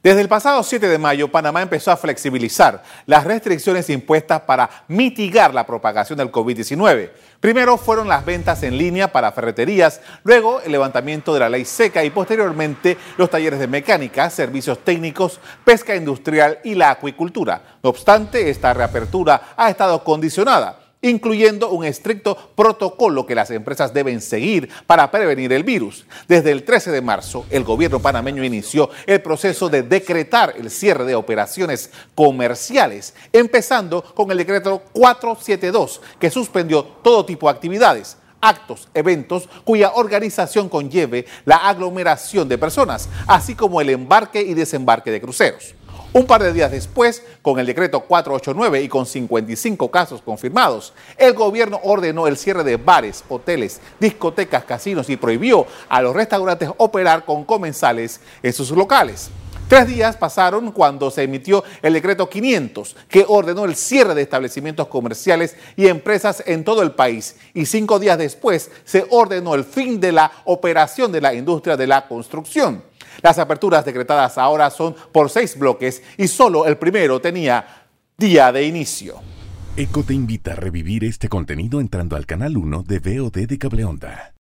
Desde el pasado 7 de mayo, Panamá empezó a flexibilizar las restricciones impuestas para mitigar la propagación del COVID-19. Primero fueron las ventas en línea para ferreterías, luego el levantamiento de la ley seca y posteriormente los talleres de mecánica, servicios técnicos, pesca industrial y la acuicultura. No obstante, esta reapertura ha estado condicionada incluyendo un estricto protocolo que las empresas deben seguir para prevenir el virus. Desde el 13 de marzo, el gobierno panameño inició el proceso de decretar el cierre de operaciones comerciales, empezando con el decreto 472, que suspendió todo tipo de actividades actos, eventos cuya organización conlleve la aglomeración de personas, así como el embarque y desembarque de cruceros. Un par de días después, con el decreto 489 y con 55 casos confirmados, el gobierno ordenó el cierre de bares, hoteles, discotecas, casinos y prohibió a los restaurantes operar con comensales en sus locales. Tres días pasaron cuando se emitió el decreto 500, que ordenó el cierre de establecimientos comerciales y empresas en todo el país. Y cinco días después se ordenó el fin de la operación de la industria de la construcción. Las aperturas decretadas ahora son por seis bloques y solo el primero tenía día de inicio. ECO te invita a revivir este contenido entrando al canal 1 de VOD de Cableonda.